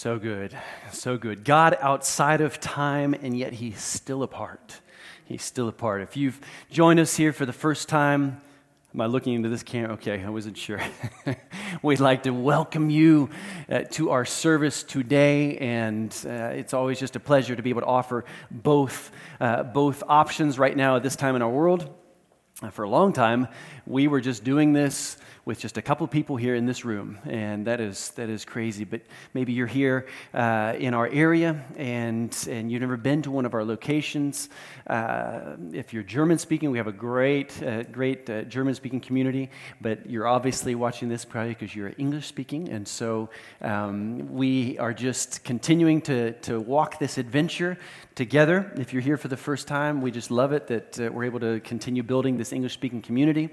So good. So good. God outside of time, and yet He's still a part. He's still a part. If you've joined us here for the first time, Am I looking into this camera? Okay, I wasn't sure. We'd like to welcome you uh, to our service today, and uh, it's always just a pleasure to be able to offer both, uh, both options right now at this time in our world. For a long time, we were just doing this with just a couple people here in this room, and that is that is crazy. But maybe you're here uh, in our area, and and you've never been to one of our locations. Uh, if you're German speaking, we have a great uh, great uh, German speaking community. But you're obviously watching this probably because you're English speaking, and so um, we are just continuing to to walk this adventure together. If you're here for the first time, we just love it that uh, we're able to continue building this English speaking community.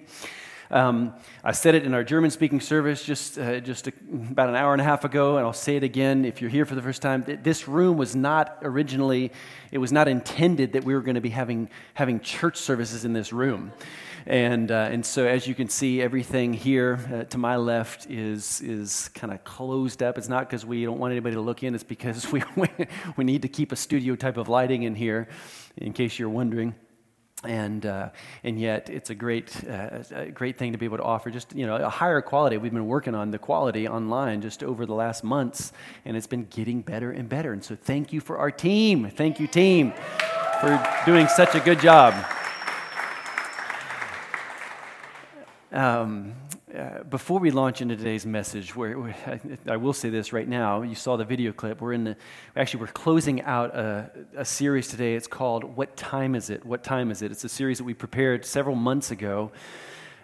Um, I said it in our German speaking service just, uh, just a, about an hour and a half ago, and I'll say it again if you're here for the first time. This room was not originally, it was not intended that we were going to be having, having church services in this room. And, uh, and so, as you can see, everything here uh, to my left is, is kind of closed up. It's not because we don't want anybody to look in, it's because we, we need to keep a studio type of lighting in here, in case you're wondering. And uh, and yet it's a great uh, a great thing to be able to offer. Just you know a higher quality. We've been working on the quality online just over the last months and it's been getting better and better. And so thank you for our team. Thank you team for doing such a good job um, uh, before we launch into today's message, where, I, I, will say this right now, you saw the video clip. We're in the actually we're closing out a, a, series today. It's called "What Time Is It?" What time is it? It's a series that we prepared several months ago,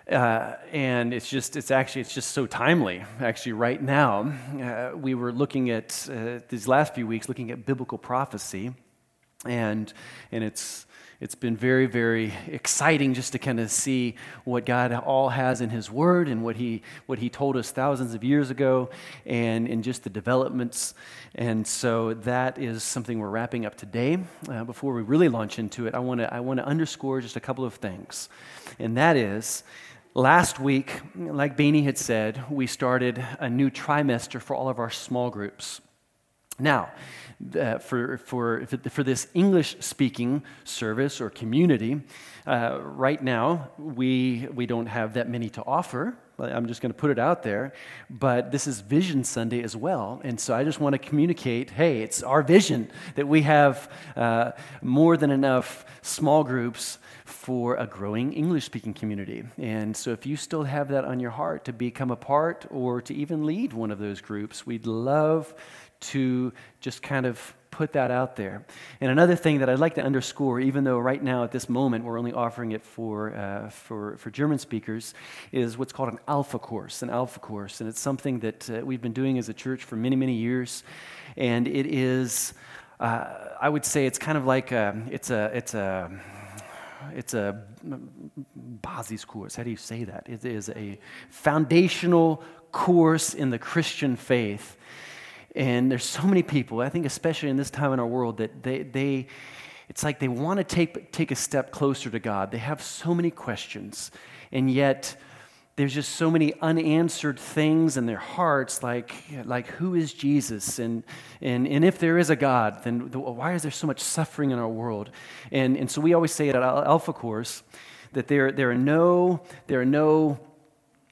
uh, and it's just it's actually it's just so timely. Actually, right now, uh, we were looking at uh, these last few weeks, looking at biblical prophecy, and and it's it's been very, very exciting just to kind of see what God all has in His Word and what He, what he told us thousands of years ago and, and just the developments. And so that is something we're wrapping up today. Uh, before we really launch into it, I want to I wanna underscore just a couple of things. And that is, Last week, like Bainey had said, we started a new trimester for all of our small groups. Now, uh, for, for, for this English speaking service or community, uh, right now we, we don't have that many to offer. I'm just going to put it out there. But this is Vision Sunday as well. And so I just want to communicate hey, it's our vision that we have uh, more than enough small groups for a growing English speaking community. And so if you still have that on your heart to become a part or to even lead one of those groups, we'd love to just kind of put that out there. And another thing that I'd like to underscore, even though right now at this moment we're only offering it for, uh, for, for German speakers, is what's called an alpha course, an alpha course. And it's something that uh, we've been doing as a church for many, many years. And it is, uh, I would say it's kind of like a, it's a, it's a, it's a basis course. How do you say that? It is a foundational course in the Christian faith and there's so many people, I think, especially in this time in our world, that they, they it's like they want to take, take a step closer to God. They have so many questions, and yet there's just so many unanswered things in their hearts, like, like who is Jesus? And, and, and if there is a God, then why is there so much suffering in our world? And, and so we always say at Alpha Course that there, there, are no, there are no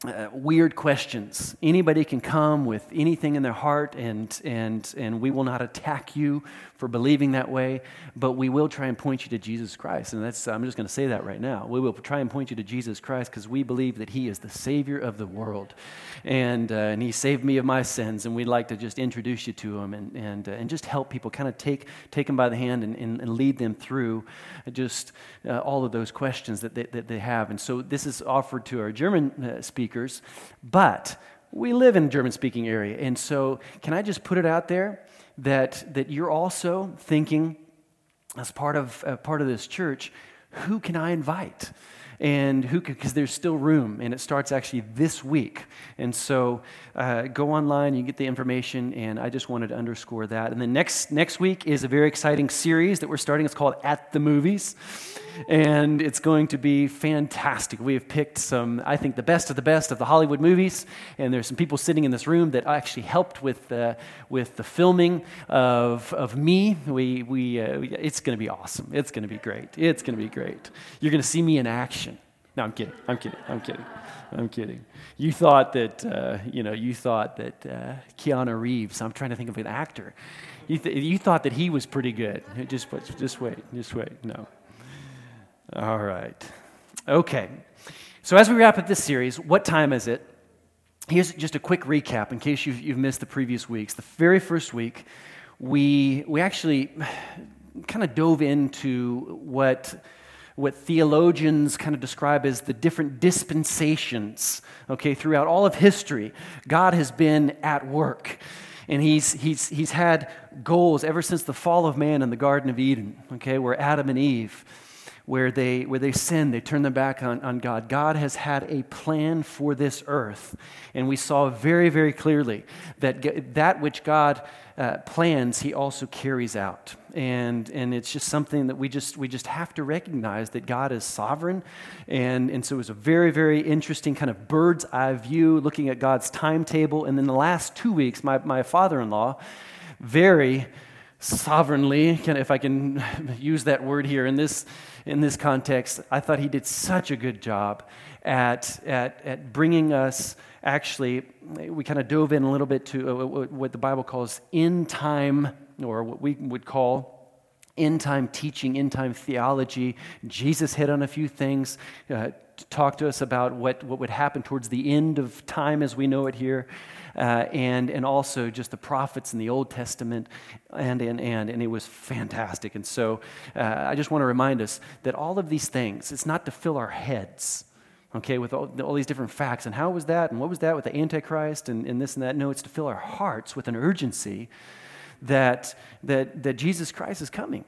uh, weird questions. Anybody can come with anything in their heart, and, and, and we will not attack you for believing that way, but we will try and point you to Jesus Christ. And that's, I'm just going to say that right now. We will try and point you to Jesus Christ because we believe that He is the Savior of the world. And, uh, and He saved me of my sins, and we'd like to just introduce you to Him and, and, uh, and just help people kind of take, take them by the hand and, and, and lead them through just uh, all of those questions that they, that they have. And so this is offered to our German uh, speakers, but we live in a German speaking area. And so, can I just put it out there? That, that you're also thinking, as part of, uh, part of this church, who can I invite? and who because there's still room, and it starts actually this week. And so uh, go online, you get the information, and I just wanted to underscore that. And then next next week is a very exciting series that we're starting. It's called At the Movies and it's going to be fantastic. We have picked some, I think, the best of the best of the Hollywood movies, and there's some people sitting in this room that actually helped with, uh, with the filming of, of me. We, we, uh, it's going to be awesome. It's going to be great. It's going to be great. You're going to see me in action. No, I'm kidding. I'm kidding. I'm kidding. I'm kidding. You thought that, uh, you know, you thought that uh, Keanu Reeves, I'm trying to think of an actor. You, th- you thought that he was pretty good. Just, just wait. Just wait. No. All right. Okay. So, as we wrap up this series, what time is it? Here's just a quick recap in case you've, you've missed the previous weeks. The very first week, we, we actually kind of dove into what, what theologians kind of describe as the different dispensations, okay, throughout all of history. God has been at work. And he's, he's, he's had goals ever since the fall of man in the Garden of Eden, okay, where Adam and Eve where they, where they sin, they turn their back on, on God. God has had a plan for this earth. And we saw very, very clearly that that which God uh, plans, He also carries out. And, and it's just something that we just, we just have to recognize that God is sovereign. And, and so it was a very, very interesting kind of bird's eye view looking at God's timetable. And then the last two weeks, my, my father in law, very sovereignly, if I can use that word here in this, in this context, I thought he did such a good job at, at, at bringing us actually, we kind of dove in a little bit to uh, what the Bible calls end time, or what we would call end time teaching, end time theology. Jesus hit on a few things, uh, talked to us about what, what would happen towards the end of time as we know it here uh, and, and also just the prophets in the Old Testament, and, and, and. And it was fantastic. And so uh, I just want to remind us that all of these things, it's not to fill our heads okay, with all, all, these different facts. And how was that? And what was that with the Antichrist and, and this and that? No, it's to fill our hearts with an urgency that, that, that Jesus Christ is coming.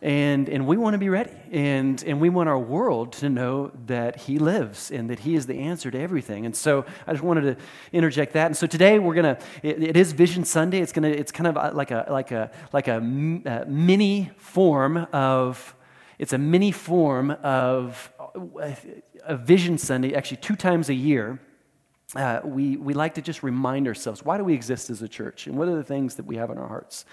And, and we want to be ready. And, and we want our world to know that He lives and that He is the answer to everything. And so I just wanted to interject that. And so today we're going to, it is Vision Sunday. It's, gonna, it's kind of uh, like a, like a, like a, a uh, mini form of, it's a mini form of uh, a Vision Sunday, actually two times a year. Uh, we, we like to just remind ourselves why do we exist as a church and what are the things that we have in our hearts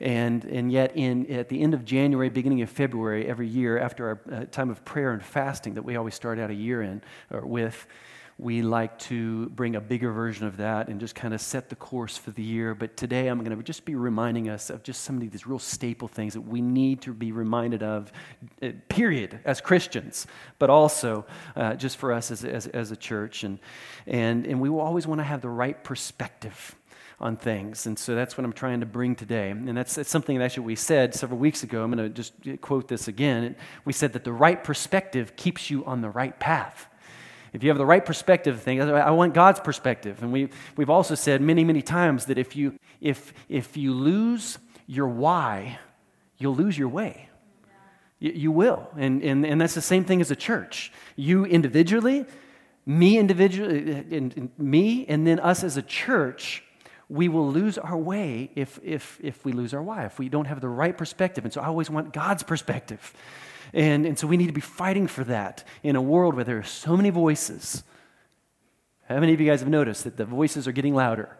and, and yet, in, at the end of January, beginning of February, every year, after our uh, time of prayer and fasting that we always start out a year in or with, we like to bring a bigger version of that and just kind of set the course for the year. But today I'm going to just be reminding us of just some of these real staple things that we need to be reminded of, uh, period, as Christians, but also uh, just for us as, as, as a church. And, and, and we will always want to have the right perspective on things. And so that's what I'm trying to bring today. And that's, that's something that actually we said several weeks ago. I'm going to just quote this again. We said that the right perspective keeps you on the right path. If you have the right perspective thing, I want God's perspective. And we, we've also said many, many times that if you, if, if you lose your why, you'll lose your way. You, you will. And, and, and that's the same thing as a church. You individually, me individually, and, and me, and then us as a church we will lose our way if, if, if we lose our why, if we don't have the right perspective. And so I always want God's perspective. And, and so we need to be fighting for that in a world where there are so many voices. How many of you guys have noticed that the voices are getting louder?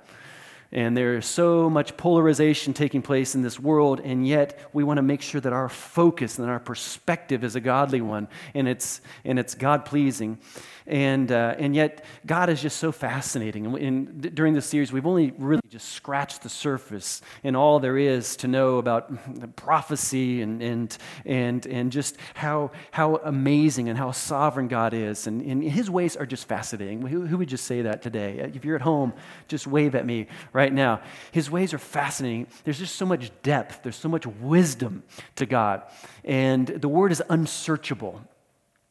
And there's so much polarization taking place in this world, and yet we want to make sure that our focus and our perspective is a godly one and it's, and it's God pleasing. And, uh, and yet, God is just so fascinating. And, and during this series, we've only really just scratched the surface and all there is to know about prophecy and, and, and, and just how, how amazing and how sovereign God is. And, and His ways are just fascinating. Who, who would just say that today? If you're at home, just wave at me right now. His ways are fascinating. There's just so much depth, there's so much wisdom to God. And the word is unsearchable.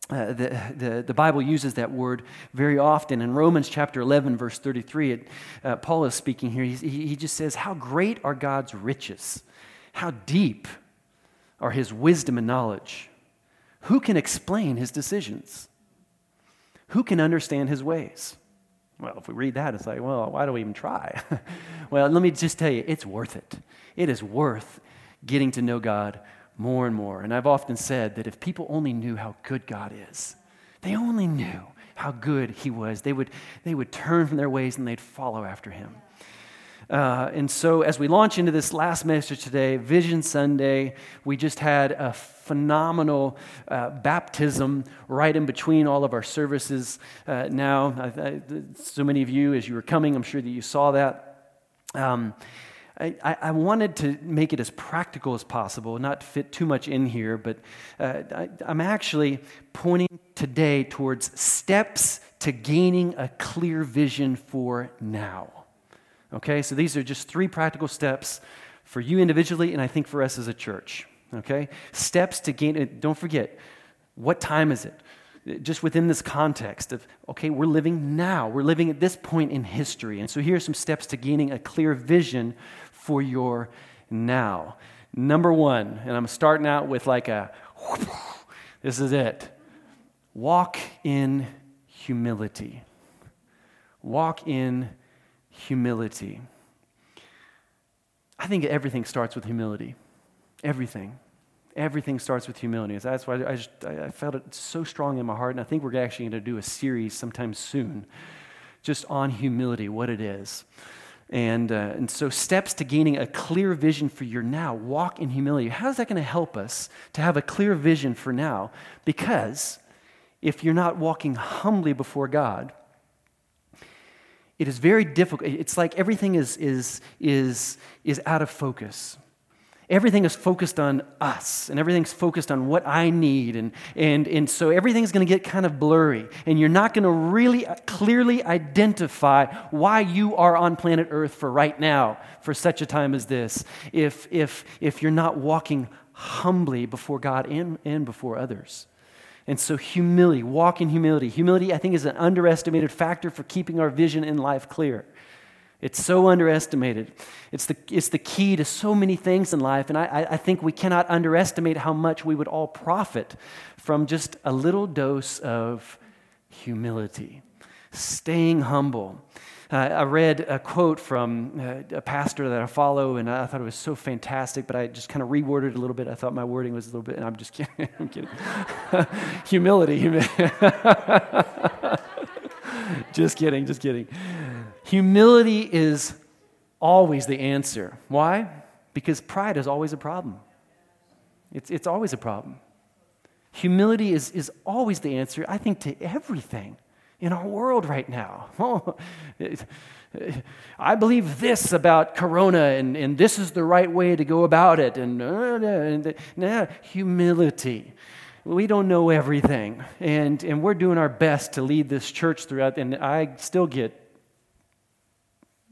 Uh, the, the, the, Bible uses that word very often. In Romans chapter 11, verse 33, it, uh, Paul is speaking here. He, he just says, How great are God's riches! How deep are his wisdom and knowledge! Who can explain his decisions? Who can understand his ways? Well, if we read that, it's like, well, why do we even try? well, let me just tell you, it's worth it. It is worth getting to know God more and more. And I've often said that if people only knew how good God is, they only knew how good He was, they would, they would turn from their ways and they'd follow after Him. Uh, and so, as we launch into this last message today, Vision Sunday, we just had a phenomenal uh, baptism right in between all of our services. Uh, now, I, I, so many of you, as you were coming, I'm sure that you saw that. Um, I, I, wanted to make it as practical as possible, not fit too much in here, but uh, I, I'm actually pointing today towards steps to gaining a clear vision for now. Okay, so these are just three practical steps for you individually, and I think for us as a church. Okay, steps to gain, don't forget, what time is it? Just within this context of, okay, we're living now. We're living at this point in history. And so here are some steps to gaining a clear vision for your now. Number one, and I'm starting out with like a, this is it. Walk in humility. Walk in humility. I think everything starts with humility. Everything. Everything starts with humility. That's why I, just, I felt it so strong in my heart, and I think we're actually going to do a series sometime soon just on humility, what it is. And, uh, and so, steps to gaining a clear vision for your now. Walk in humility. How is that going to help us to have a clear vision for now? Because if you're not walking humbly before God, it is very difficult. It's like everything is, is, is, is out of focus. Everything is focused on us, and everything's focused on what I need. And, and, and so everything's going to get kind of blurry, and you're not going to really uh, clearly identify why you are on planet Earth for right now, for such a time as this, if, if, if you're not walking humbly before God and, and before others. And so, humility, walk in humility. Humility, I think, is an underestimated factor for keeping our vision in life clear. It's so underestimated. It's the, it's the key to so many things in life, and I, I think we cannot underestimate how much we would all profit from just a little dose of humility, staying humble. Uh, I read a quote from uh, a pastor that I follow, and I thought it was so fantastic, but I just kind of reworded it a little bit. I thought my wording was a little bit, and I'm just kidding. I'm kidding. humility. just kidding, just kidding. Humility is always the answer. Why? Because pride is always a problem. It's, it's always a problem. Humility is, is always the answer, I think, to everything in our world right now. Oh, I believe this about Corona, and, and this is the right way to go about it. And, uh, and humility. We don't know everything, and, and we're doing our best to lead this church throughout. And I still get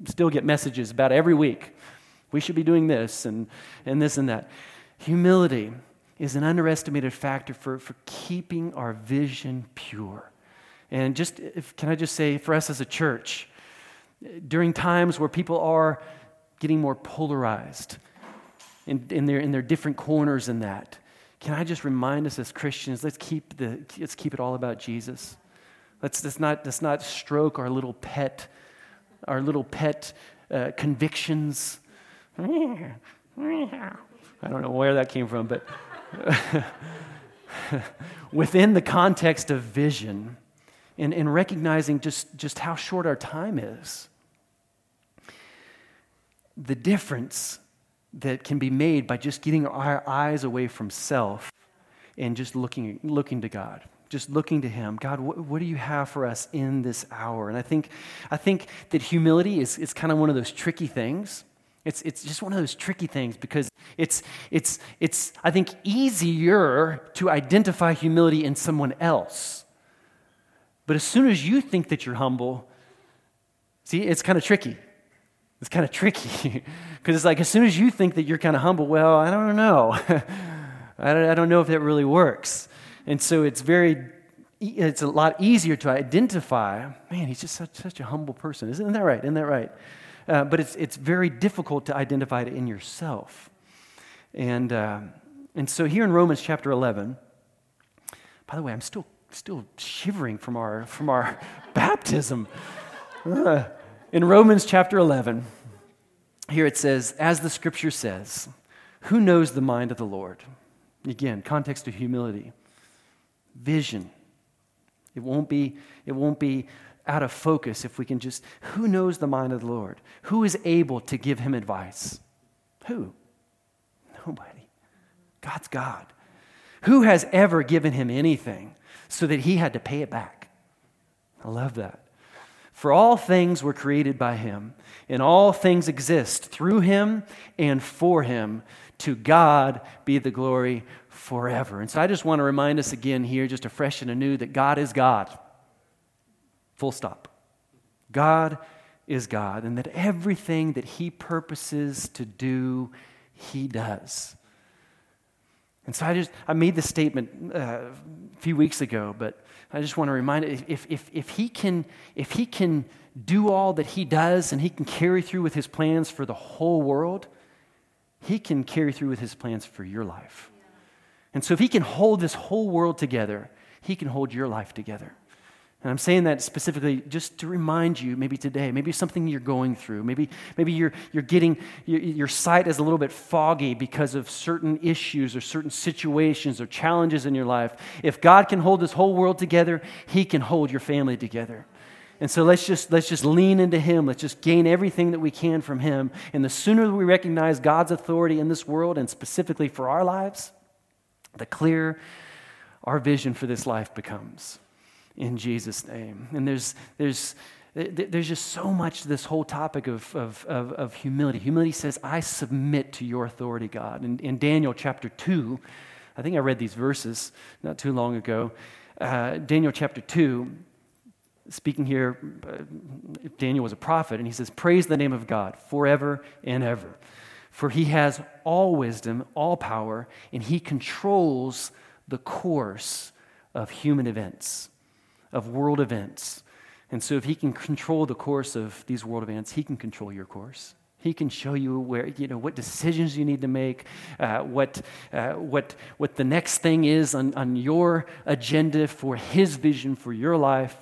still get messages about every week. We should be doing this and, and this and that. Humility is an underestimated factor for, for keeping our vision pure. And just, if, can I just say, for us as a church, during times where people are getting more polarized in, in, their, in their different corners in that, can I just remind us as Christians, let's keep, the, let's keep it all about Jesus. Let's, let's, not, let's not stroke our little pet, our little pet uh, convictions. I don't know where that came from, but within the context of vision, and, and recognizing just, just how short our time is. The difference that can be made by just getting our eyes away from self and just looking, looking to God just looking to him. God what, what, do you have for us in this hour? And i think i think that humility is, is kind of one of those tricky things. It's, it's just one of those tricky things because it's, it's, it's i think easier to identify humility in someone else but as soon as you think that you're humble, see, it's kind of tricky. It's kind of tricky because it's like as soon as you think that you're kind of humble, well, I don't know. I, don't, I don't know if that really works. And so it's very, it's a lot easier to identify, man, he's just such, such a humble person. Isn't that right? Isn't that right? Uh, but it's, it's very difficult to identify it in yourself. And, uh, and so here in Romans chapter 11, by the way, I'm still still shivering from our, from our baptism. Uh, in Romans chapter 11, here it says, as the scripture says, who knows the mind of the Lord? Again, context of humility, vision. It won't be, it won't be out of focus if we can just, who knows the mind of the Lord? Who is able to give him advice? Who? Nobody. God's God. Who has ever given him anything so that he had to pay it back? I love that. For all things were created by him, and all things exist through him and for him. To God be the glory forever. And so I just want to remind us again here, just afresh and anew, that God is God. Full stop. God is God, and that everything that He purposes to do, He does. And so I just I made this statement uh, a few weeks ago, but I just want to remind it, if, if, if he can if he can do all that he does and he can carry through with his plans for the whole world, he can carry through with his plans for your life. And so if he can hold this whole world together, he can hold your life together. And I'm saying that specifically just to remind you, maybe today, maybe something you're going through. Maybe, maybe you're, you're getting, your, your sight is a little bit foggy because of certain issues or certain situations or challenges in your life. If God can hold this whole world together, He can hold your family together. And so let's just, let's just lean into Him. Let's just gain everything that we can from Him. And the sooner we recognize God's authority in this world, and specifically for our lives, the clearer our vision for this life becomes in Jesus' name. And there's, there's, there's just so much to this whole topic of, of, of, of humility. Humility says, I submit to your authority, God. In, in Daniel chapter 2, I think I read these verses not too long ago. Uh, Daniel chapter 2, speaking here, uh, Daniel was a prophet, and he says, Praise the name of God forever and ever. For he has all wisdom, all power, and he controls the course of human events of world events. And so, if he can control the course of these world events, he can control your course. He can show you where, you know, what decisions you need to make, uh, what, uh, what, what the next thing is on, on your agenda for his vision for your life.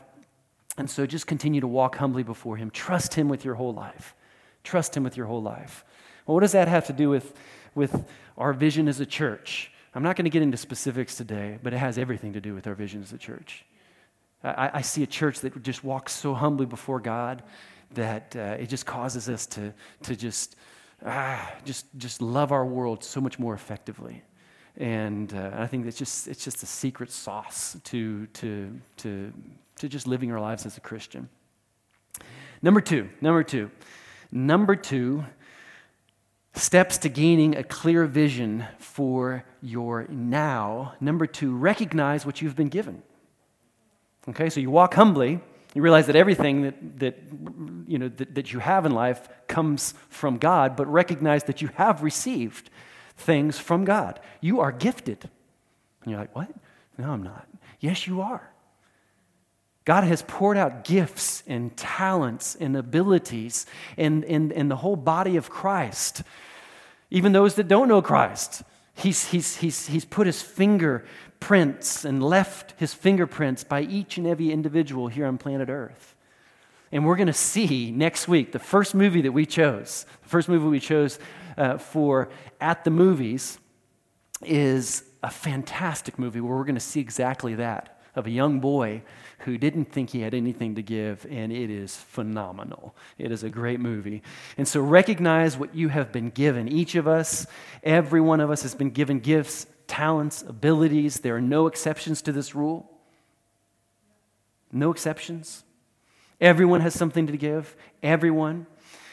And so just continue to walk humbly before him. Trust him with your whole life. Trust him with your whole life. Well, what does that have to do with, with our vision as a church? I'm not going to get into specifics today, but it has everything to do with our vision as a church. I, I see a church that just walks so humbly before God that uh, it just causes us to, to just, ah, just, just love our world so much more effectively. And uh, I think it's just, it's just a secret sauce to, to, to, to just living our lives as a Christian. Number two, number two, number two, steps to gaining a clear vision for your now. Number two, recognize what you've been given. Okay, so you walk humbly. You realize that everything that, that, you, know, that, that you have in life comes from God, but recognize that you have received things from God. You are gifted. And you're like, what? No, I'm not. Yes, you are. God has poured out gifts and talents and abilities in, in, in the whole body of Christ, even those that don't know Christ. He's, he's, he's, he's put his finger prints and left his fingerprints by each and every individual here on planet Earth. And we're going to see next week the first movie that we chose, the first movie we chose uh, for At the Movies is a fantastic movie where we're going to see exactly that of a young boy who didn't think he had anything to give, and it is phenomenal. It is a great movie. And so recognize what you have been given. Each of us, every one of us, has been given gifts talents, abilities. There are no exceptions to this rule. No exceptions. Everyone has something to give. Everyone.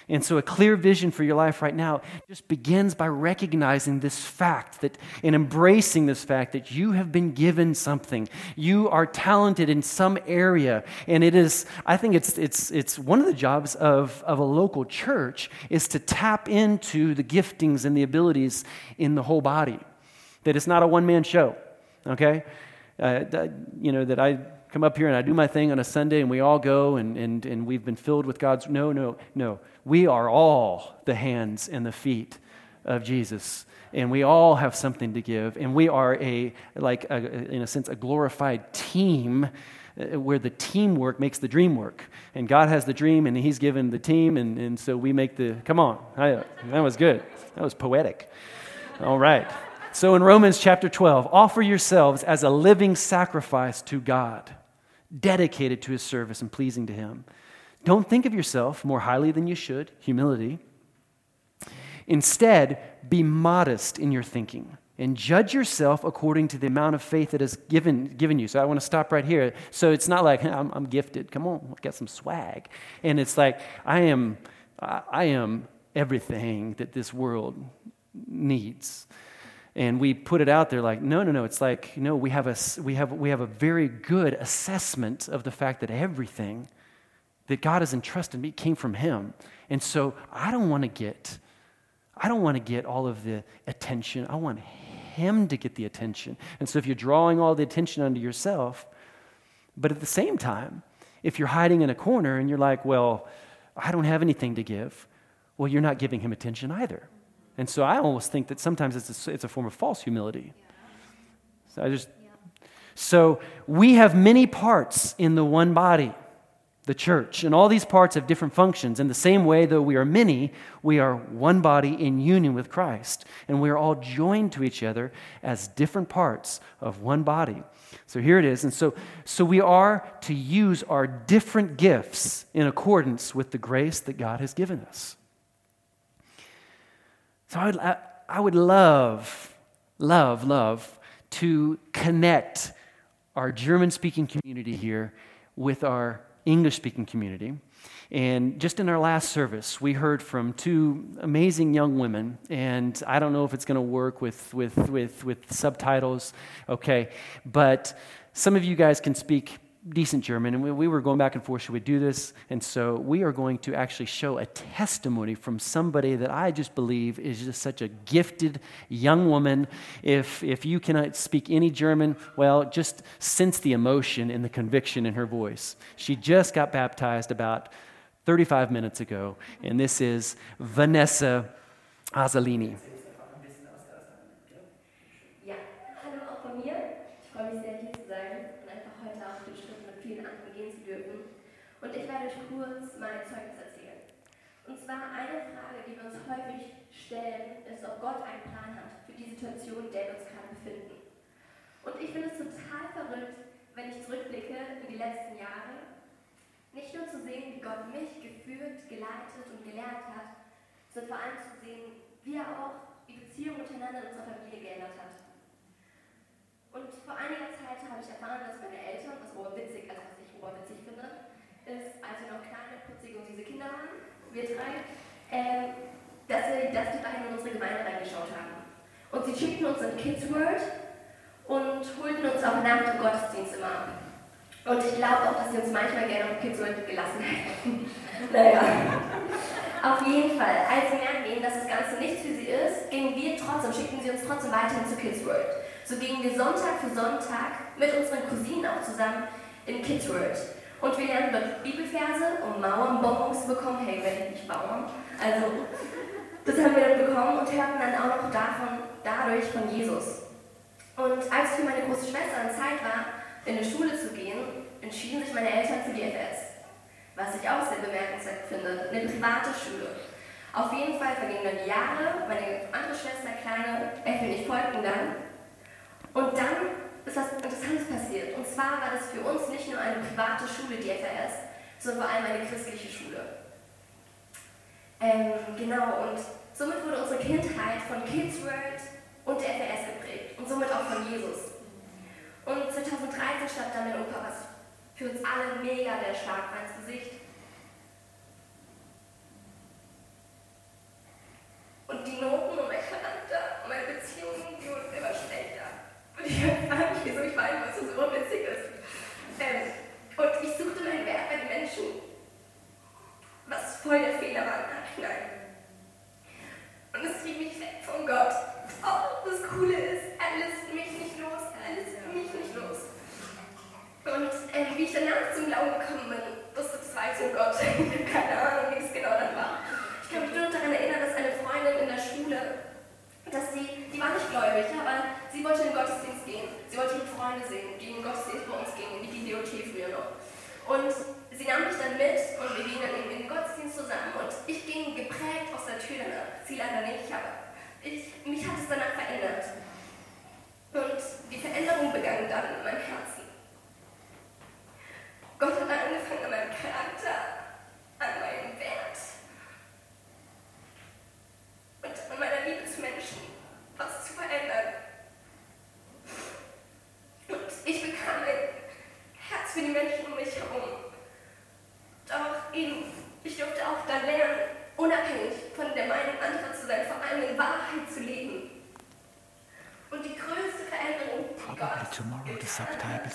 And so, a clear vision for your life right now just begins by recognizing this fact that, and embracing this fact that you have been given something. You are talented in some area. And it is, I think it's, it's, it's one of the jobs of, of a local church is to tap into the giftings and the abilities in the whole body that it's not a one man show, okay? Uh, you know, that I come up here and I do my thing on a Sunday and we all go and, and, and we've been filled with God's. No, no, no. We are all the hands and the feet of Jesus. And we all have something to give. And we are a, like, a, in a sense, a glorified team uh, where the teamwork makes the dream work. And God has the dream and He's given the team. And, and so we make the, come on, I, that was good. That was poetic. All right. So in Romans chapter 12, offer yourselves as a living sacrifice to God, dedicated to His service and pleasing to Him. Don't think of yourself more highly than you should, humility. Instead, be modest in your thinking and judge yourself according to the amount of faith that is given, given you. So I want to stop right here. So it's not like I'm, I'm gifted. Come on, get some swag. And it's like I am, I am everything that this world needs. And we put it out there like, no, no, no. It's like, no, we have a, we have, we have a very good assessment of the fact that everything that God has entrusted me came from Him. And so I don't want to get, I don't want to get all of the attention. I want Him to get the attention. And so if you're drawing all the attention onto yourself, but at the same time, if you're hiding in a corner and you're like, well, I don't have anything to give, well, you're not giving Him attention either. And so I almost think that sometimes it's a, it's a form of false humility. So I just, so we have many parts in the one body the church. And all these parts have different functions. In the same way, though we are many, we are one body in union with Christ. And we are all joined to each other as different parts of one body. So here it is. And so, so we are to use our different gifts in accordance with the grace that God has given us. So I would, I, would love, love, love to connect our German speaking community here with our English speaking community. And just in our last service, we heard from two amazing young women. And I don't know if it's going to work with, with, with, with subtitles, okay? But some of you guys can speak decent German, and we, we, were going back and forth, should we do this? And so we are going to actually show a testimony from somebody that I just believe is just such a gifted young woman. If, if you cannot speak any German, well, just sense the emotion and the conviction in her voice. She just got baptized about 35 minutes ago, and this is Vanessa Azzolini. Gott einen Plan hat für die Situation, in der wir uns gerade befinden. Und ich finde es total verrückt, wenn ich zurückblicke in die letzten Jahre, nicht nur zu sehen, wie Gott mich geführt, geleitet und gelehrt hat, sondern vor allem zu sehen, wie er auch die Beziehung untereinander in unserer Familie geändert hat. Und vor einiger Zeit habe ich erfahren, dass meine Eltern, was oberwitzig, also was ich oberwitzig finde, ist, als wir noch kleine, putzige und diese Kinder waren, wir drei, ähm, dass, wir, dass die beiden in unsere Gemeinde reingeschaut haben. Und sie schickten uns in Kids World und holten uns auch nach dem Gottesdienst immer ab. Und ich glaube auch, dass sie uns manchmal gerne auf Kids World gelassen hätten. naja. Auf jeden Fall, als sie merkten, dass das Ganze nichts für sie ist, gingen wir trotzdem, schickten sie uns trotzdem weiterhin zu Kids World. So gingen wir Sonntag für Sonntag mit unseren Cousinen auch zusammen in Kids World. Und wir lernen dort Bibelverse, um Mauernbonbons zu bekommen. Hey, wenn ich nicht Bauern. Also, das haben wir dann bekommen und hörten dann auch noch davon, dadurch von Jesus. Und als für meine große Schwester an Zeit war, in eine Schule zu gehen, entschieden sich meine Eltern für die FS. Was ich auch sehr bemerkenswert finde, eine private Schule. Auf jeden Fall vergingen dann die Jahre, meine andere Schwester, kleine Effi und ich folgten dann. Und dann ist was Interessantes passiert. Und zwar war das für uns nicht nur eine private Schule, die FRS, sondern vor allem eine christliche Schule. Ähm, genau, und somit wurde unsere Kindheit von Kids World und der FRS geprägt und somit auch von Jesus. Und 2013 stand dann mein Opa, was für uns alle mega der Schlag ins Gesicht. Und die Noten und mein Charakter und meine Beziehungen, die wurden immer schlechter. Und ich weiß gar nicht, ich weiß, was so witzig ist. Ähm, und ich suchte meinen Wert bei den Menschen, was voll der Fehler war im Nachhinein. Und es zieht mich weg von Gott. Oh, das Coole ist, er lässt mich nicht los, er lässt mich nicht los. Und äh, wie ich danach zum Glauben gekommen bin, das weiß nur Gott. Keine Ahnung, wie es genau dann war. Ich kann mich nur daran erinnern, dass eine Freundin in der Schule, dass sie, die war nicht gläubig, aber sie wollte in den Gottesdienst gehen. Sie wollte ihre Freunde sehen, die in den Gottesdienst bei uns gingen, in die GDOT früher noch. Und es danach verändert. Und die Veränderung begann dann in meinem Herzen.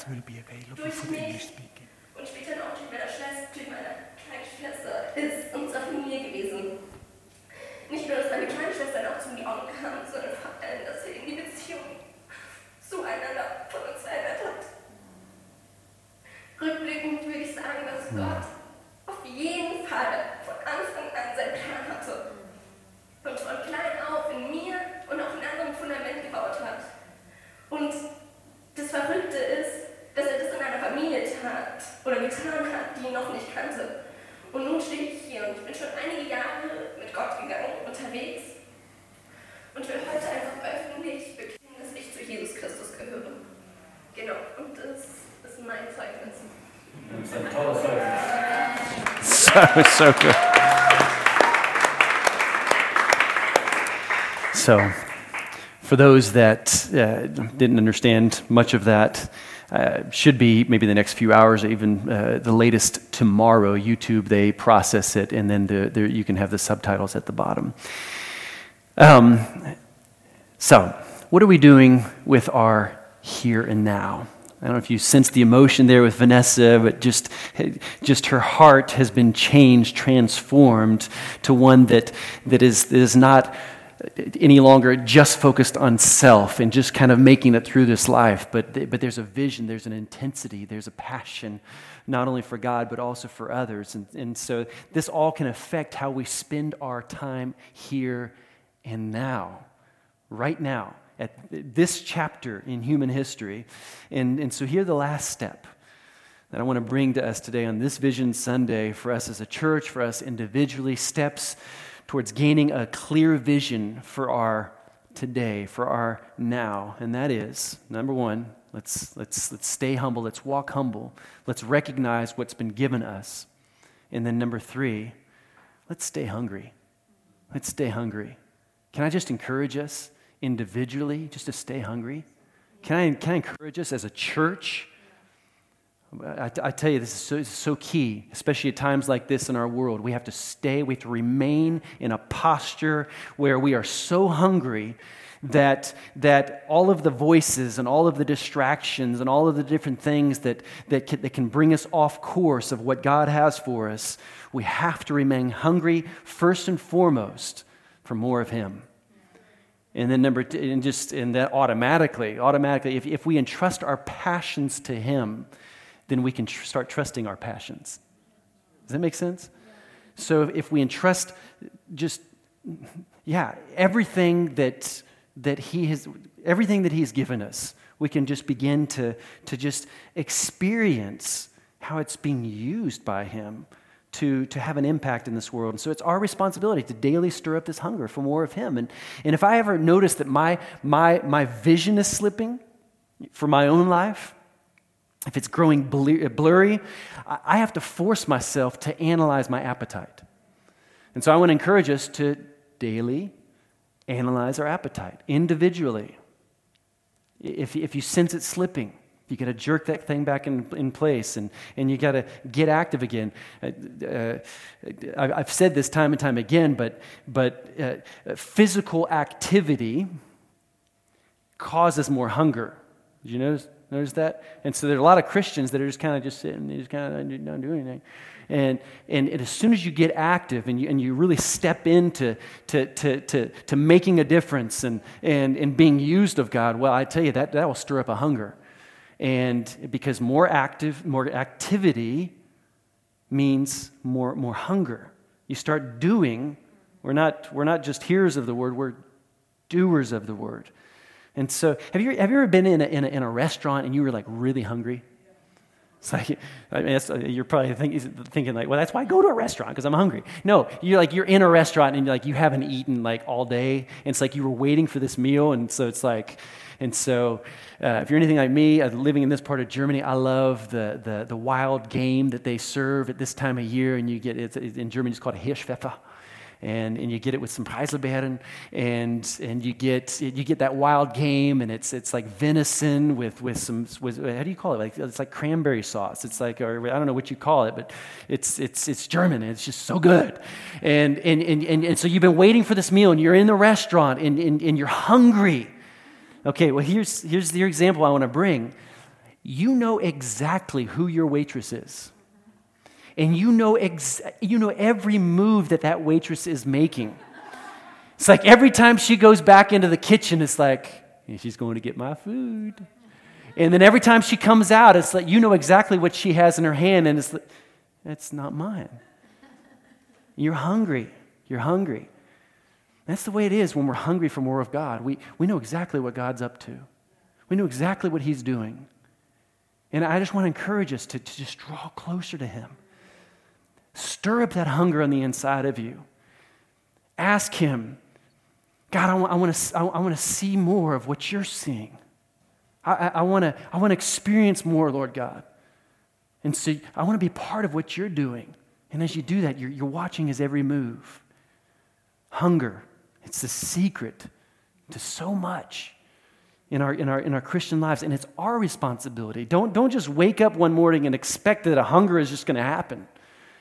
Will be available So, so good. So, for those that uh, didn't understand much of that, uh, should be maybe the next few hours, or even uh, the latest tomorrow. YouTube they process it, and then the, the, you can have the subtitles at the bottom. Um, so, what are we doing with our here and now? I don't know if you sense the emotion there with Vanessa, but just, just her heart has been changed, transformed to one that, that, is, that is not any longer just focused on self and just kind of making it through this life, but, but there's a vision, there's an intensity, there's a passion, not only for God, but also for others. And, and so this all can affect how we spend our time here and now, right now, at this chapter in human history. And, and so here the last step that I want to bring to us today on this Vision Sunday for us as a church, for us individually, steps towards gaining a clear vision for our today, for our now. And that is number one, let's, let's, let's stay humble, let's walk humble, let's recognize what's been given us. And then number three, let's stay hungry. Let's stay hungry. Can I just encourage us individually just to stay hungry? Can I, can I encourage us as a church? I, I tell you, this is, so, this is so key, especially at times like this in our world. We have to stay, we have to remain in a posture where we are so hungry that, that all of the voices and all of the distractions and all of the different things that, that, can, that can bring us off course of what God has for us, we have to remain hungry first and foremost for more of Him. And then number two, and just and that automatically, automatically, if, if we entrust our passions to Him, then we can tr- start trusting our passions. Does that make sense? So if we entrust just, yeah, everything that, that He has, everything that He's given us, we can just begin to, to just experience how it's being used by Him to, to have an impact in this world. And so it's our responsibility to daily stir up this hunger for more of Him. And, and if I ever notice that my, my, my vision is slipping for my own life, if it's growing blurry, I have to force myself to analyze my appetite. And so I want to encourage us to daily analyze our appetite individually. If, if you sense it slipping, you got to jerk that thing back in, in place and, and you got to get active again. Uh, uh, I've said this time and time again, but, but uh, physical activity causes more hunger. Did you notice? Notice that? And so there are a lot of Christians that are just kind of just sitting, they just kind of don't do anything. And, and, and, as soon as you get active and you, and you really step into to, to, to, to making a difference and, and, and being used of God, well, I tell you, that, that will stir up a hunger. And because more active, more activity means more, more hunger. You start doing, we're not, we're not just hearers of the word, we're doers of the word. And so, have you, have you ever been in a, in, a, in a restaurant and you were like really hungry? It's like, I mean, you're probably thinking like, well, that's why I go to a restaurant because I'm hungry. No, you're like, you're in a restaurant and you're like, you haven't eaten like all day. And it's like you were waiting for this meal. And so it's like, and so uh, if you're anything like me, uh, living in this part of Germany, I love the, the, the wild game that they serve at this time of year. And you get, it's, in Germany, it's called Hirschpfeffer and, and you get it with some Preiselbeeren, and, and you, get, you get that wild game, and it's, it's like venison with, with some, with, how do you call it? Like, it's like cranberry sauce. It's like, or I don't know what you call it, but it's, it's, it's German, and it's just so good. And, and, and, and, and so you've been waiting for this meal, and you're in the restaurant, and, and, and you're hungry. Okay, well, here's, here's the example I want to bring. You know exactly who your waitress is and you know, ex- you know every move that that waitress is making. It's like every time she goes back into the kitchen, it's like, she's going to get my food. And then every time she comes out, it's like, you know exactly what she has in her hand, and it's like, that's not mine. You're hungry. You're hungry. That's the way it is when we're hungry for more of God. We, we know exactly what God's up to, we know exactly what He's doing. And I just want to encourage us to, to just draw closer to Him. Stir up that hunger on the inside of you. Ask Him, God, I want, I want, to, I want to see more of what you're seeing. I, I, want to, I want to experience more, Lord God. And so I want to be part of what you're doing. And as you do that, you're, you're watching his every move. Hunger, it's the secret to so much in our, in our, in our Christian lives. And it's our responsibility. Don't, don't just wake up one morning and expect that a hunger is just going to happen.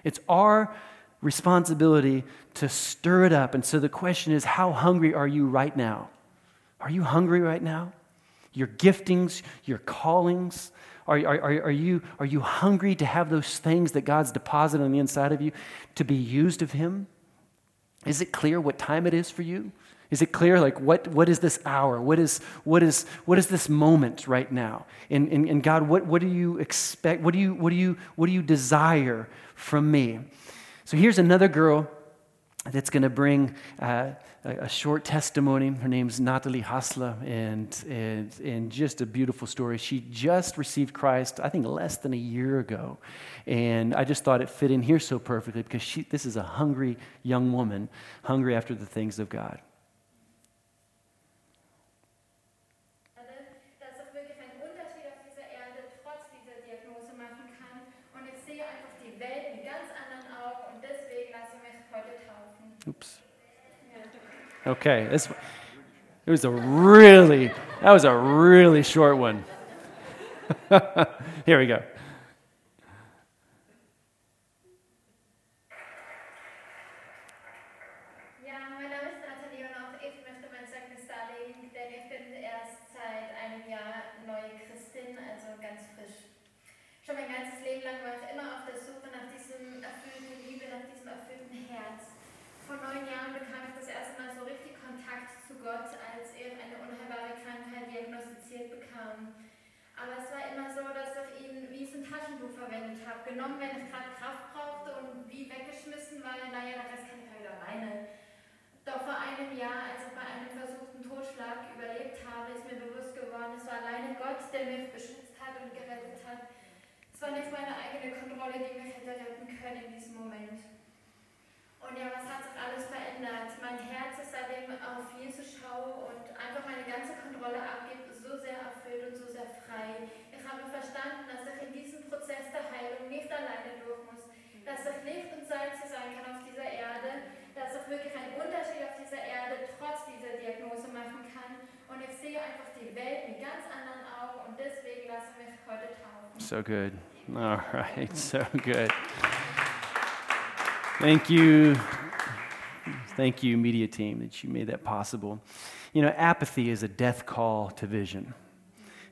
It's our responsibility to stir it up. And so the question is how hungry are you right now? Are you hungry right now? Your giftings, your callings, are, are, are, you, are you hungry to have those things that God's deposited on the inside of you to be used of Him? Is it clear what time it is for you? Is it clear, like, what, what is this hour? What is, what is, what is this moment right now? And, and, and God, what, what do you expect? What do you, what, do you, what do you desire from me. So here's another girl that's going to bring uh, a, a, short testimony. Her name's Natalie Hassler, and, and, and just a beautiful story. She just received Christ, I think, less than a year ago. And I just thought it fit in here so perfectly because she, this is a hungry young woman, hungry after the things of God. Oops. Okay, this it was a really that was a really short one. Here we go. Der mich beschützt hat und gerettet hat. Es war nicht meine eigene Kontrolle, die mich hätte retten können in diesem Moment. Und ja, was hat sich alles verändert? Mein Herz ist seitdem auf Jesus schaue und einfach meine ganze Kontrolle abgibt, so sehr erfüllt und so sehr frei. Ich habe verstanden, dass ich in diesem Prozess der Heilung nicht alleine durch muss, dass ich Licht und Salz sein kann auf dieser Erde, dass ich wirklich einen Unterschied auf dieser Erde trotz dieser Diagnose machen kann. Und ich sehe einfach die Welt mit ganz anderen Augen und deswegen mich heute taufen. So good. All right, so good. Thank you. Thank you, media team, that you made that possible. You know, apathy is a death call to vision.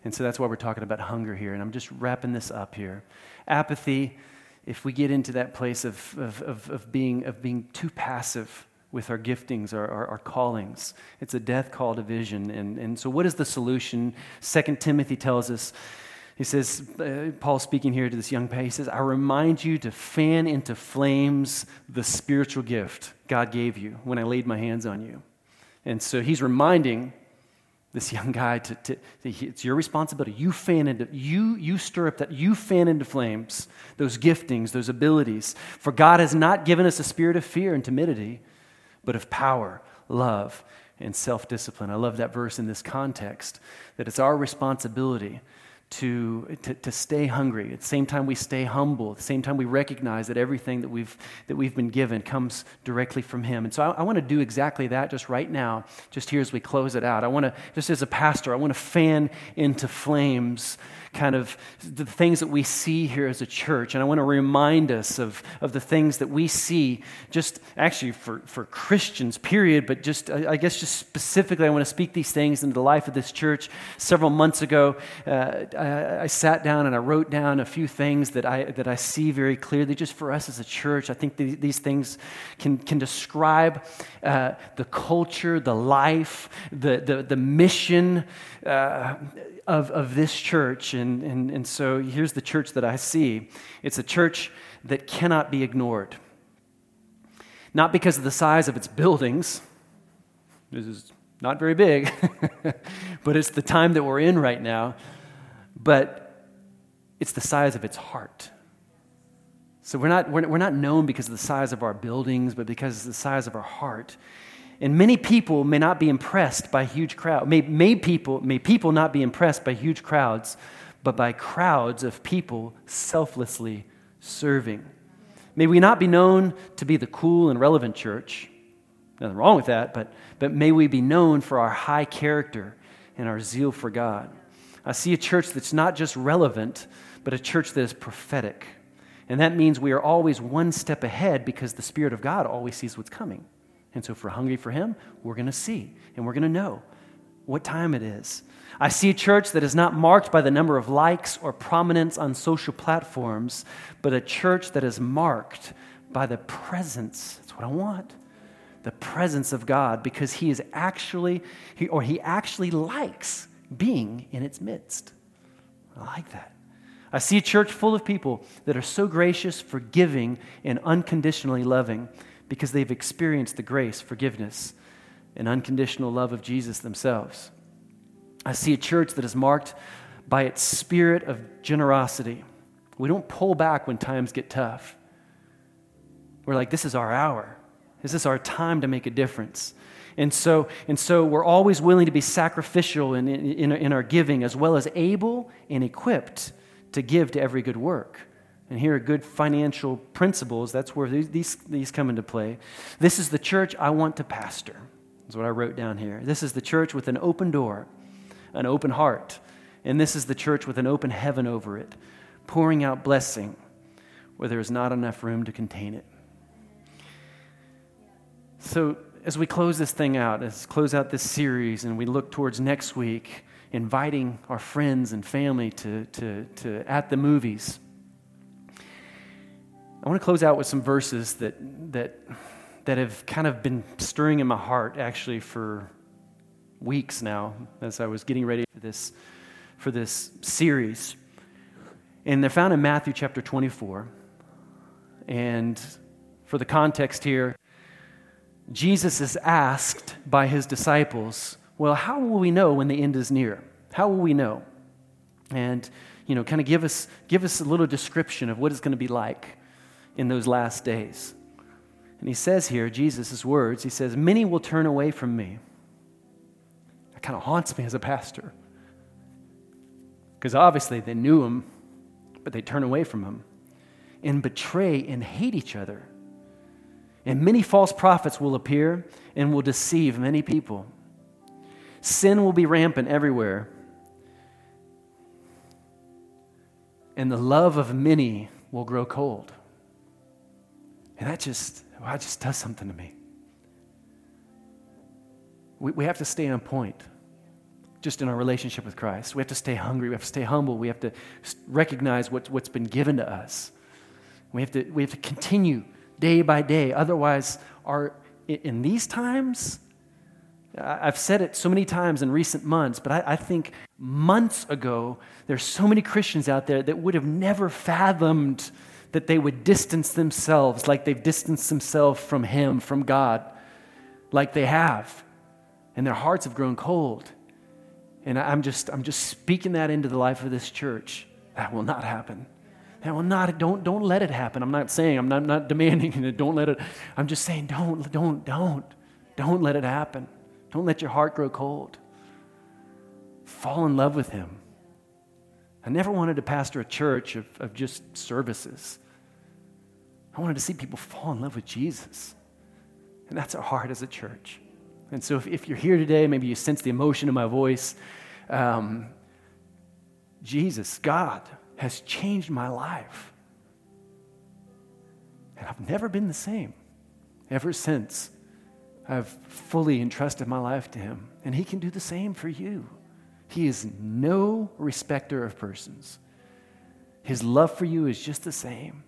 And so that's why we're talking about hunger here. And I'm just wrapping this up here. Apathy, if we get into that place of, of, of, of being, of being too passive with our giftings, our, our, our, callings, it's a death call to vision. And, and so, what is the solution? Second Timothy tells us, he says, uh, Paul speaking here to this young man, he says, I remind you to fan into flames the spiritual gift God gave you when I laid my hands on you. And so he's reminding this young guy to, to, to, it's your responsibility you fan into you you stir up that you fan into flames those giftings those abilities for god has not given us a spirit of fear and timidity but of power love and self-discipline i love that verse in this context that it's our responsibility to, to, to stay hungry. At the same time, we stay humble. At the same time, we recognize that everything that we've, that we've been given comes directly from Him. And so I, I want to do exactly that just right now, just here as we close it out. I want to, just as a pastor, I want to fan into flames kind of the things that we see here as a church. And I want to remind us of, of the things that we see, just actually for, for Christians, period, but just, I guess, just specifically, I want to speak these things into the life of this church. Several months ago, uh, I, I, sat down and I wrote down a few things that I, that I see very clearly, just for us as a church. I think the, these things can, can describe uh, the culture, the life, the, the, the mission. Uh, of, of this church. And, and, and so here's the church that I see it's a church that cannot be ignored. Not because of the size of its buildings, this is not very big, but it's the time that we're in right now, but it's the size of its heart. So we're not, we're, we're not known because of the size of our buildings, but because of the size of our heart. And many people may not be impressed by huge crowds. May, may, people, may people not be impressed by huge crowds, but by crowds of people selflessly serving. May we not be known to be the cool and relevant church. Nothing wrong with that, but, but may we be known for our high character and our zeal for God. I see a church that's not just relevant, but a church that is prophetic. And that means we are always one step ahead because the Spirit of God always sees what's coming. And so, if we're hungry for Him, we're going to see and we're going to know what time it is. I see a church that is not marked by the number of likes or prominence on social platforms, but a church that is marked by the presence. That's what I want. The presence of God, because He is actually, he, or He actually likes being in its midst. I like that. I see a church full of people that are so gracious, forgiving, and unconditionally loving because they've experienced the grace, forgiveness, and unconditional love of Jesus themselves. I see a church that is marked by its spirit of generosity. We don't pull back when times get tough. We're like, this is our hour. This is our time to make a difference. And so, and so we're always willing to be sacrificial in, in, in our giving, as well as able and equipped to give to every good work. And here are good financial principles. That's where these, these come into play. This is the church I want to pastor. That's what I wrote down here. This is the church with an open door, an open heart. And this is the church with an open heaven over it, pouring out blessing where there is not enough room to contain it. So, as we close this thing out, as close out this series, and we look towards next week, inviting our friends and family to, to, to at the movies I want to close out with some verses that, that, that have kind of been stirring in my heart actually for weeks now as I was getting ready for this, for this series. And they're found in Matthew chapter 24. And for the context here, Jesus is asked by his disciples, Well, how will we know when the end is near? How will we know? And, you know, kind of give us, give us a little description of what it's going to be like in those last days. And he says here, Jesus' words, he says, Many will turn away from me. That kind of haunts me as a pastor. Because obviously they knew him, but they turn away from him and betray and hate each other. And many false prophets will appear and will deceive many people. Sin will be rampant everywhere. And the love of many will grow cold. And that just, well, that just does something to me. We, we have to stay on point just in our relationship with Christ. We have to stay hungry. We have to stay humble. We have to recognize what, what's been given to us. We have to, we have to continue day by day. Otherwise, our, in these times, I've said it so many times in recent months, but I, I, think months ago, there's so many Christians out there that would have never fathomed that they would distance themselves like they've distanced themselves from Him, from God, like they have. And their hearts have grown cold. And I'm just, I'm just speaking that into the life of this church. That will not happen. That will not, don't, don't let it happen. I'm not saying, I'm not, I'm not demanding it. Don't let it. I'm just saying, don't, don't, don't. Don't let it happen. Don't let your heart grow cold. Fall in love with Him. I never wanted to pastor a church of, of just services. I wanted to see people fall in love with Jesus. And that's our heart as a church. And so if, if you're here today, maybe you sense the emotion in my voice. Um, Jesus, God, has changed my life. And I've never been the same ever since I've fully entrusted my life to Him. And He can do the same for you. He is no respecter of persons. His love for you is just the same.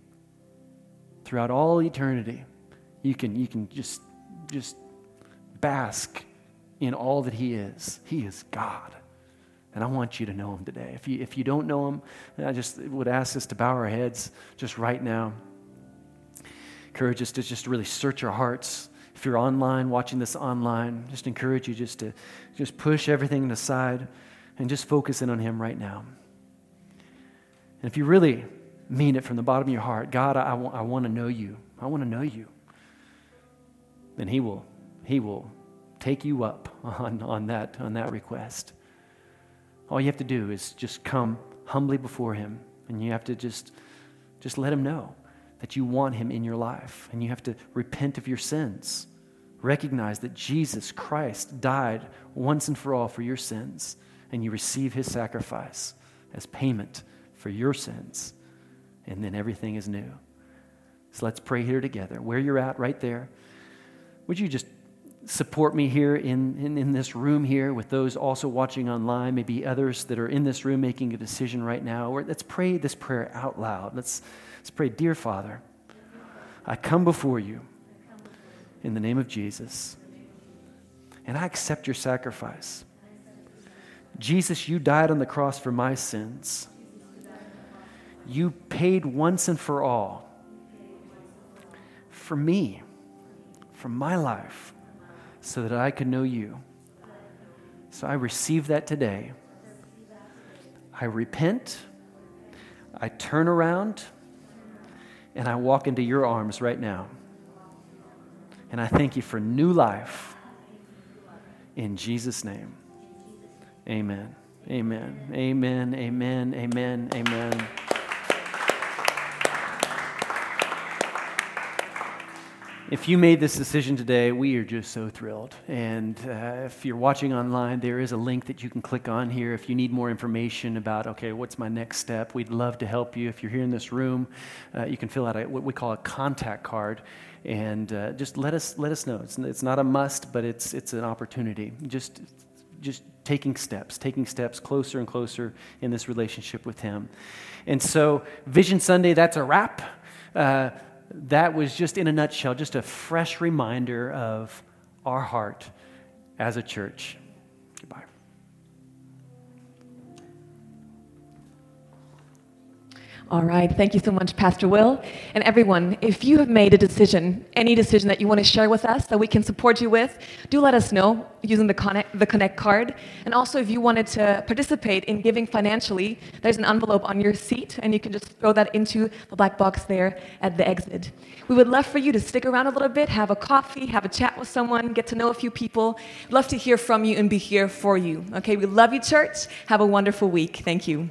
Throughout all eternity, you can, you can just, just bask in all that He is. He is God. And I want you to know Him today. If you, if you don't know Him, I just would ask us to bow our heads just right now. Encourage us to just really search our hearts. If you're online, watching this online, just encourage you just to just push everything aside and just focus in on Him right now. And if you really mean it from the bottom of your heart, God, I, I, w- I want to know you. I want to know you. Then He will, He will take you up on, on, that, on that request. All you have to do is just come humbly before Him, and you have to just, just let Him know that you want Him in your life, and you have to repent of your sins. Recognize that Jesus Christ died once and for all for your sins and you receive his sacrifice as payment for your sins, and then everything is new. So let's pray here together. Where you're at, right there, would you just support me here in, in, in, this room here with those also watching online, maybe others that are in this room making a decision right now? Or let's pray this prayer out loud. Let's, let's pray, Dear Father, I come before you in the name of Jesus, and I accept your sacrifice. Jesus, you died on the cross for my sins. You paid once and for all for me, for my life, so that I could know you. So I receive that today. I repent, I turn around, and I walk into your arms right now. And I thank you for new life in Jesus' name. Amen. Amen. Amen. Amen. Amen. Amen. If you made this decision today, we are just so thrilled. And uh, if you're watching online, there is a link that you can click on here. If you need more information about, okay, what's my next step, we'd love to help you. If you're here in this room, uh, you can fill out a, what we call a contact card, and uh, just let us let us know. It's, it's not a must, but it's it's an opportunity. Just just taking steps, taking steps closer and closer in this relationship with Him. And so, Vision Sunday, that's a wrap. That was just in a nutshell, just a fresh reminder of our heart as a church. All right. Thank you so much, Pastor Will. And everyone, if you have made a decision, any decision that you want to share with us that we can support you with, do let us know using the Connect, the Connect card. And also, if you wanted to participate in giving financially, there's an envelope on your seat, and you can just throw that into the black box there at the exit. We would love for you to stick around a little bit, have a coffee, have a chat with someone, get to know a few people. Love to hear from you and be here for you. Okay, we love you, church. Have a wonderful week. Thank you.